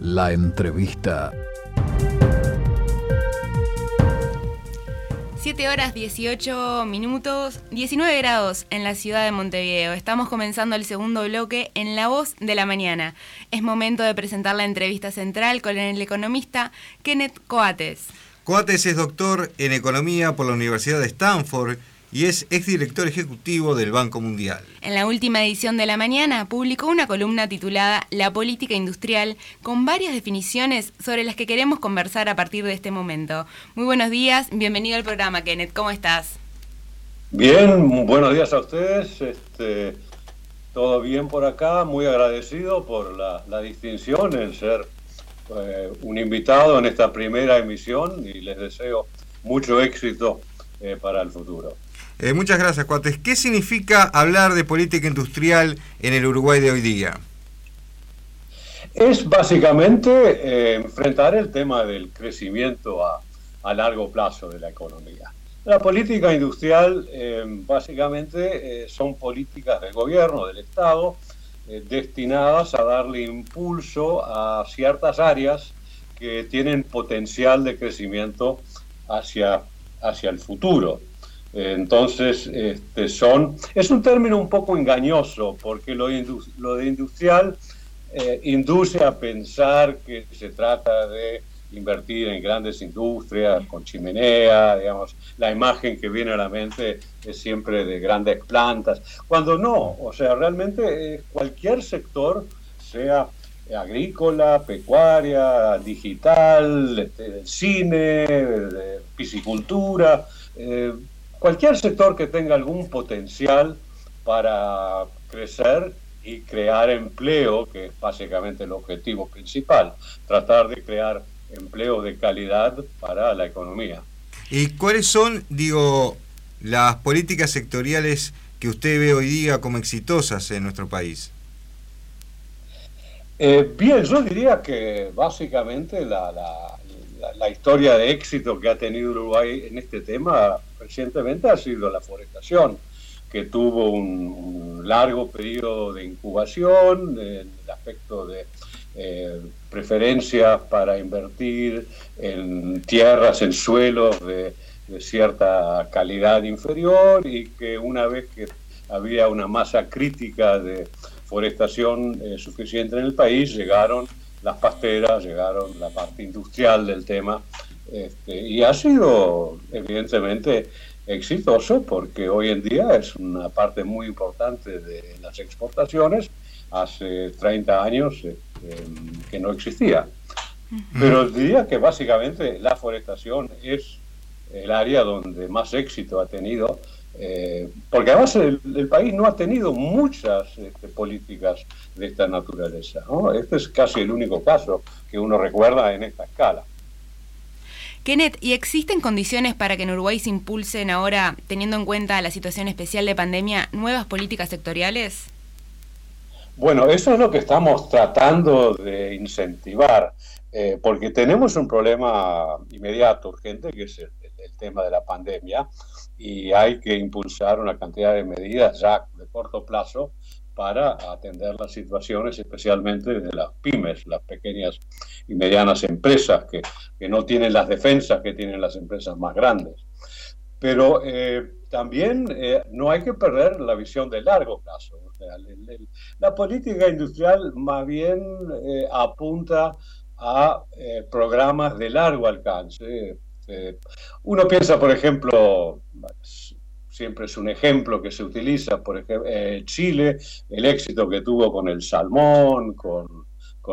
La entrevista. 7 horas 18 minutos, 19 grados en la ciudad de Montevideo. Estamos comenzando el segundo bloque en La Voz de la Mañana. Es momento de presentar la entrevista central con el economista Kenneth Coates. Coates es doctor en economía por la Universidad de Stanford y es exdirector ejecutivo del Banco Mundial. En la última edición de La Mañana publicó una columna titulada La política industrial con varias definiciones sobre las que queremos conversar a partir de este momento. Muy buenos días, bienvenido al programa, Kenneth. ¿Cómo estás? Bien, buenos días a ustedes. Este, todo bien por acá, muy agradecido por la, distinción en ser eh, un invitado en esta primera emisión y les deseo mucho éxito eh, para el futuro. Eh, muchas gracias, Cuates. ¿Qué significa hablar de política industrial en el Uruguay de hoy día? Es básicamente eh, enfrentar el tema del crecimiento a, largo plazo de la economía. La política industrial eh, básicamente son políticas del gobierno, del Estado, destinadas a darle impulso a ciertas áreas que tienen potencial de crecimiento hacia, hacia el futuro. Entonces, este, son, es un término un poco engañoso porque lo, lo de industrial eh, induce a pensar que se trata de invertir en grandes industrias con chimenea, digamos, la imagen que viene a la mente es siempre de grandes plantas, cuando no, o sea, realmente eh, cualquier sector, sea agrícola, pecuaria, digital, este, cine, piscicultura, eh, cualquier sector que tenga algún potencial para crecer y crear empleo, que es básicamente el objetivo principal, tratar de crear empleo de calidad para la economía. ¿Y cuáles son, digo, las políticas sectoriales que usted ve hoy día como exitosas en nuestro país? Eh, bien, yo diría que básicamente la, la, historia de éxito que ha tenido Uruguay en este tema recientemente ha sido la forestación, que tuvo un, largo periodo de incubación en el aspecto de eh, preferencias para invertir en tierras, en suelos de, cierta calidad inferior y que una vez que había una masa crítica de forestación eh, suficiente en el país, llegaron las pasteras, llegaron la parte industrial del tema, este, y ha sido evidentemente exitoso porque hoy en día es una parte muy importante de las exportaciones, hace 30 años este, que no existía. Pero diría que básicamente la forestación es el área donde más éxito ha tenido eh, porque además el, país no ha tenido muchas este, políticas de esta naturaleza. Este es casi el único caso que uno recuerda en esta escala. Kenneth, ¿y existen condiciones para que en Uruguay se impulsen ahora, teniendo en cuenta la situación especial de pandemia, nuevas políticas sectoriales? Bueno, eso es lo que estamos tratando de incentivar, eh, porque tenemos un problema inmediato, urgente, que es el tema de la pandemia, y hay que impulsar una cantidad de medidas ya de corto plazo para atender las situaciones, especialmente de las pymes, las pequeñas y medianas empresas que, que no tienen las defensas que tienen las empresas más grandes. Pero eh, también eh, no hay que perder la visión de largo plazo. la política industrial más bien eh, apunta a programas de largo alcance, este, uno piensa, por ejemplo, siempre es un ejemplo que se utiliza, por ejemplo, eh, Chile, el éxito que tuvo con el salmón, con,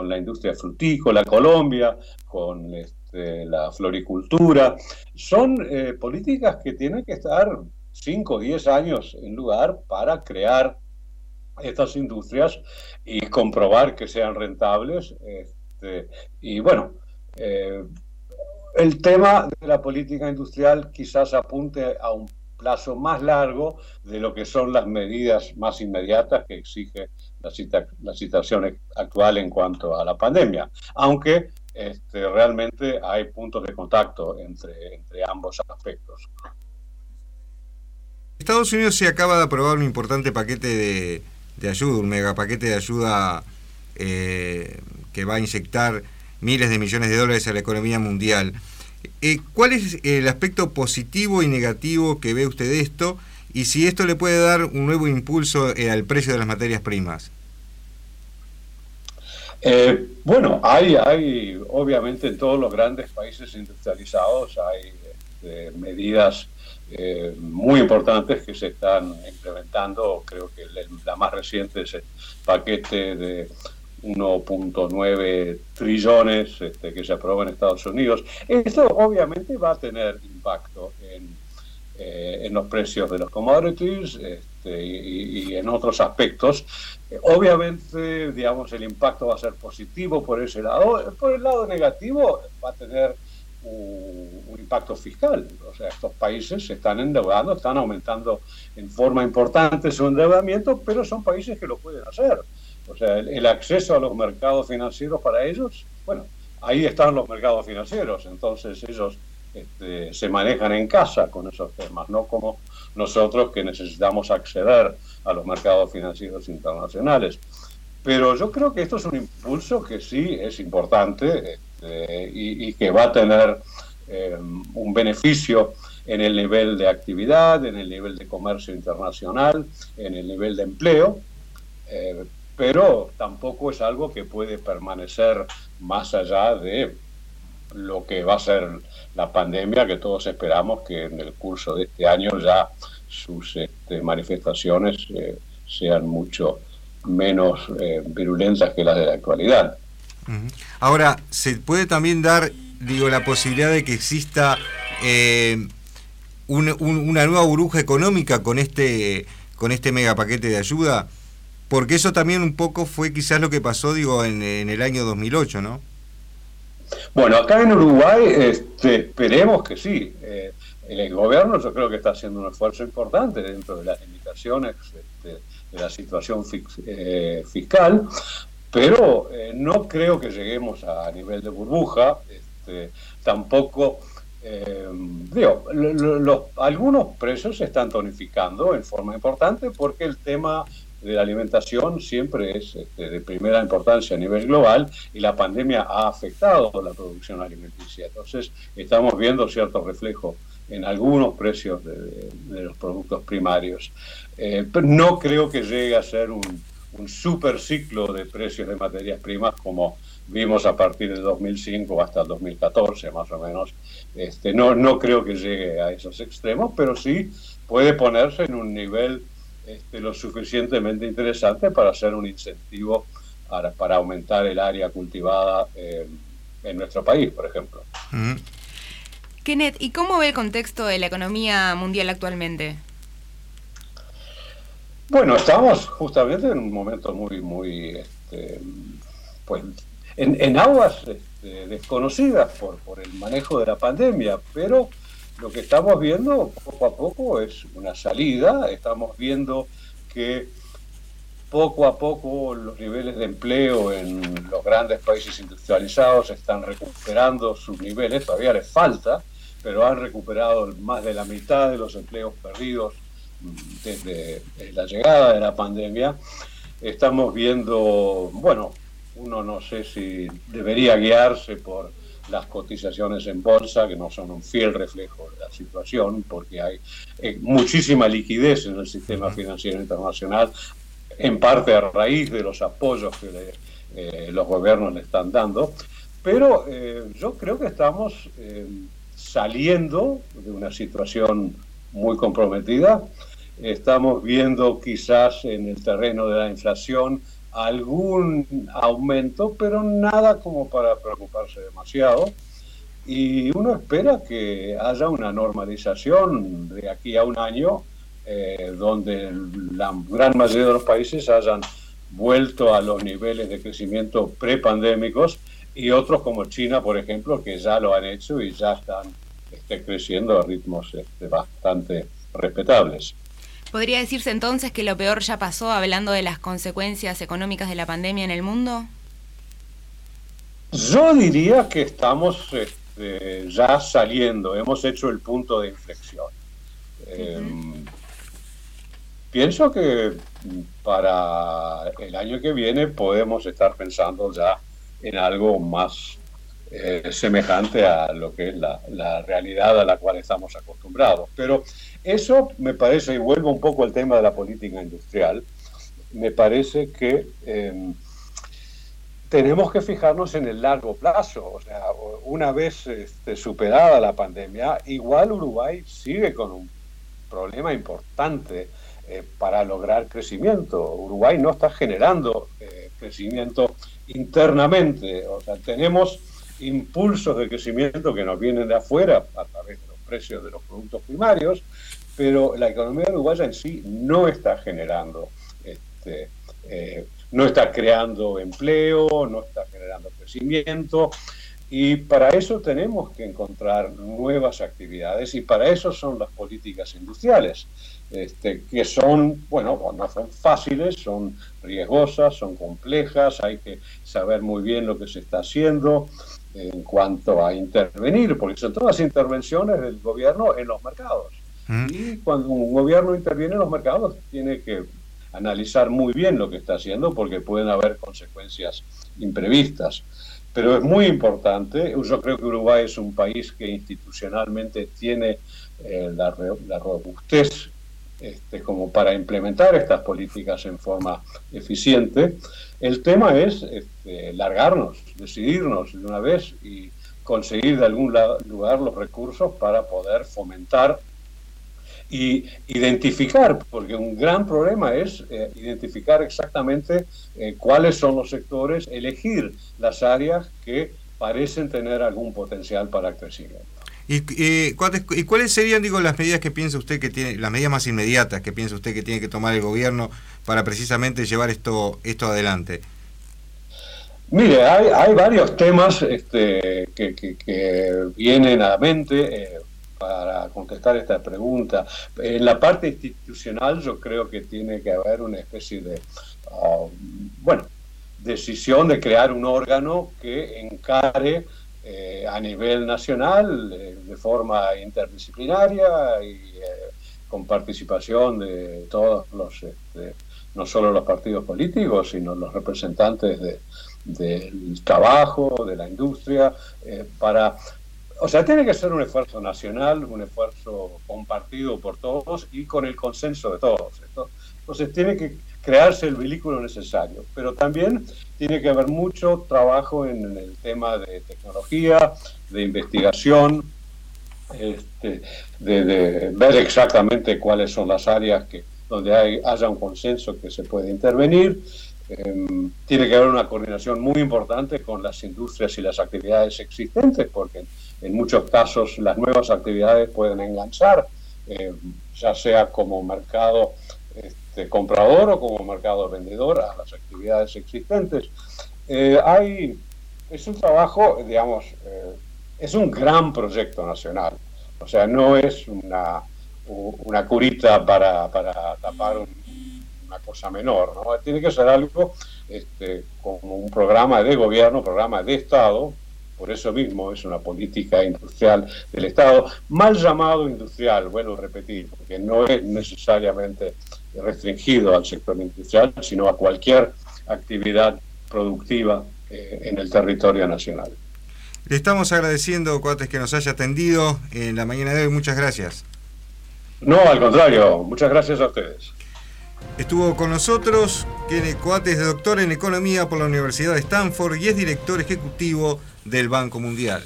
la industria frutícola, Colombia, con este, la floricultura. Son eh, políticas que tienen que estar 5 o 10 años en lugar para crear estas industrias y comprobar que sean rentables. Este, y bueno, eh, el tema de la política industrial quizás apunte a un plazo más largo de lo que son las medidas más inmediatas que exige la, situación actual en cuanto a la pandemia, aunque este, realmente hay puntos de contacto entre, ambos aspectos. Estados Unidos se acaba de aprobar un importante paquete de, ayuda, un megapaquete de ayuda eh, que va a inyectar miles de millones de dólares a la economía mundial. Eh, ¿Cuál es el aspecto positivo y negativo que ve usted de esto? Y si esto le puede dar un nuevo impulso eh, al precio de las materias primas. Eh, bueno, hay, hay, obviamente en todos los grandes países industrializados hay este, medidas muy importantes que se están implementando. Creo que la más reciente es el paquete de 1.9 trillones este, que se aprueba en Estados Unidos. Esto obviamente va a tener impacto en, eh, los precios de los commodities este, y, en otros aspectos. obviamente, digamos, el impacto va a ser positivo por ese lado. Por el lado negativo va a tener un, un impacto fiscal. O sea, estos países se están endeudando, están aumentando en forma importante su endeudamiento, pero son países que lo pueden hacer. O sea, el, acceso a los mercados financieros para ellos, bueno, ahí están los mercados financieros, entonces ellos este, se manejan en casa con esos temas, no como nosotros que necesitamos acceder a los mercados financieros internacionales. Pero yo creo que esto es un impulso que sí es importante este, y, que va a tener eh, un beneficio en el nivel de actividad, en el nivel de comercio internacional, en el nivel de empleo. Eh, pero tampoco es algo que puede permanecer más allá de lo que va a ser la pandemia, que todos esperamos que en el curso de este año ya sus este, manifestaciones eh, sean mucho menos eh, virulentas que las de la actualidad. Ahora, ¿se puede también dar, digo, la posibilidad de que exista eh, una nueva burbuja económica con este, con este megapaquete de ayuda? Porque eso también un poco fue quizás lo que pasó, digo, en, el año 2008, ¿no? Bueno, acá en Uruguay este, esperemos que sí. Eh, el gobierno yo creo que está haciendo un esfuerzo importante dentro de las limitaciones este, de la situación eh, fiscal, pero eh, no creo que lleguemos a nivel de burbuja. Este, tampoco, digo, algunos precios se están tonificando en forma importante porque el tema de la alimentación siempre es este, de primera importancia a nivel global y la pandemia ha afectado la producción alimenticia. Entonces, estamos viendo cierto reflejo en algunos precios de, los productos primarios. Eh, pero no creo que llegue a ser un, un super ciclo de precios de materias primas como vimos a partir de 2005 hasta el 2014 más o menos. Este, no, no creo que llegue a esos extremos, pero sí puede ponerse en un nivel este, lo suficientemente interesante para hacer un incentivo para, aumentar el área cultivada eh, en nuestro país, por ejemplo. Kenneth, ¿y cómo ve el contexto de la economía mundial actualmente? Bueno, estamos justamente en un momento muy, muy, este, pues, en, aguas este, desconocidas por, por el manejo de la pandemia, pero lo que estamos viendo poco a poco es una salida, estamos viendo que poco a poco los niveles de empleo en los grandes países industrializados están recuperando sus niveles, todavía les falta, pero han recuperado más de la mitad de los empleos perdidos desde la llegada de la pandemia. Estamos viendo, bueno, uno no sé si debería guiarse por las cotizaciones en bolsa, que no son un fiel reflejo de la situación, porque hay eh, muchísima liquidez en el sistema financiero internacional, en parte a raíz de los apoyos que eh, los gobiernos le están dando, pero eh, yo creo que estamos saliendo de una situación muy comprometida, estamos viendo quizás en el terreno de la inflación algún aumento, pero nada como para preocuparse demasiado. Y uno espera que haya una normalización de aquí a un año, eh, donde la gran mayoría de los países hayan vuelto a los niveles de crecimiento prepandémicos y otros como China, por ejemplo, que ya lo han hecho y ya están este, creciendo a ritmos este, bastante respetables. ¿Podría decirse entonces que lo peor ya pasó hablando de las consecuencias económicas de la pandemia en el mundo? Yo diría que estamos este, ya saliendo, hemos hecho el punto de inflexión. Em, pienso que para el año que viene podemos estar pensando ya en algo más eh, semejante a lo que es la, realidad a la cual estamos acostumbrados. Pero eso me parece, y vuelvo un poco al tema de la política industrial, me parece que em, tenemos que fijarnos en el largo plazo. O sea, una vez este, superada la pandemia, igual Uruguay sigue con un problema importante eh, para lograr crecimiento. Uruguay no está generando eh, crecimiento internamente. O sea, tenemos impulsos de crecimiento que nos vienen de afuera a través de precios de los productos primarios, pero la economía uruguaya en sí no está generando, este, eh, no está creando empleo, no está generando crecimiento. Y para eso tenemos que encontrar nuevas actividades y para eso son las políticas industriales, este, que son, bueno, no son fáciles, son riesgosas, son complejas, hay que saber muy bien lo que se está haciendo en cuanto a intervenir, porque son todas intervenciones del gobierno en los mercados. Mm. Y cuando un gobierno interviene en los mercados, tiene que analizar muy bien lo que está haciendo, porque pueden haber consecuencias imprevistas. Pero es muy importante, yo creo que Uruguay es un país que institucionalmente tiene eh, la, la, robustez este, como para implementar estas políticas en forma eficiente. El tema es este, largarnos, decidirnos de una vez y conseguir de algún lugar los recursos para poder fomentar y identificar, porque un gran problema es eh, identificar exactamente eh, cuáles son los sectores, elegir las áreas que parecen tener algún potencial para crecimiento. ¿Y, ¿Y, cuáles serían, digo, las medidas que piensa usted que tiene, las medidas más inmediatas que piensa usted que tiene que tomar el gobierno para precisamente llevar esto, esto adelante? Mire, hay, hay varios temas este, que, que, vienen a la mente eh, para contestar esta pregunta. En la parte institucional yo creo que tiene que haber una especie de, um, bueno, decisión de crear un órgano que encare eh, a nivel nacional eh, de forma interdisciplinaria y eh, con participación de todos los, este, no solo los partidos políticos, sino los representantes del trabajo, de la industria, para... O sea, tiene que ser un esfuerzo nacional, un esfuerzo compartido por todos y con el consenso de todos. Entonces tiene que crearse el vehículo necesario, pero también tiene que haber mucho trabajo en, el tema de tecnología, de investigación, este, de, ver exactamente cuáles son las áreas que, donde hay, haya un consenso que se puede intervenir. Em, tiene que haber una coordinación muy importante con las industrias y las actividades existentes, porque en, muchos casos las nuevas actividades pueden enganchar, em, ya sea como mercado este, comprador o como mercado vendedor a las actividades existentes. Eh, hay, es un trabajo, digamos, eh, es un gran proyecto nacional. O sea, no es una, una curita para, para tapar una cosa menor, ¿no? Tiene que ser algo este, como un programa de gobierno, programa de Estado, por eso mismo es una política industrial del Estado, mal llamado industrial, bueno repetir, porque no es necesariamente restringido al sector industrial, sino a cualquier actividad productiva eh, en el territorio nacional. Le estamos agradeciendo, Coates, que nos haya atendido en la mañana de hoy. Muchas gracias. No, al contrario, muchas gracias a ustedes. Estuvo con nosotros Kene Coates, doctor en Economía por la Universidad de Stanford y es director ejecutivo del Banco Mundial.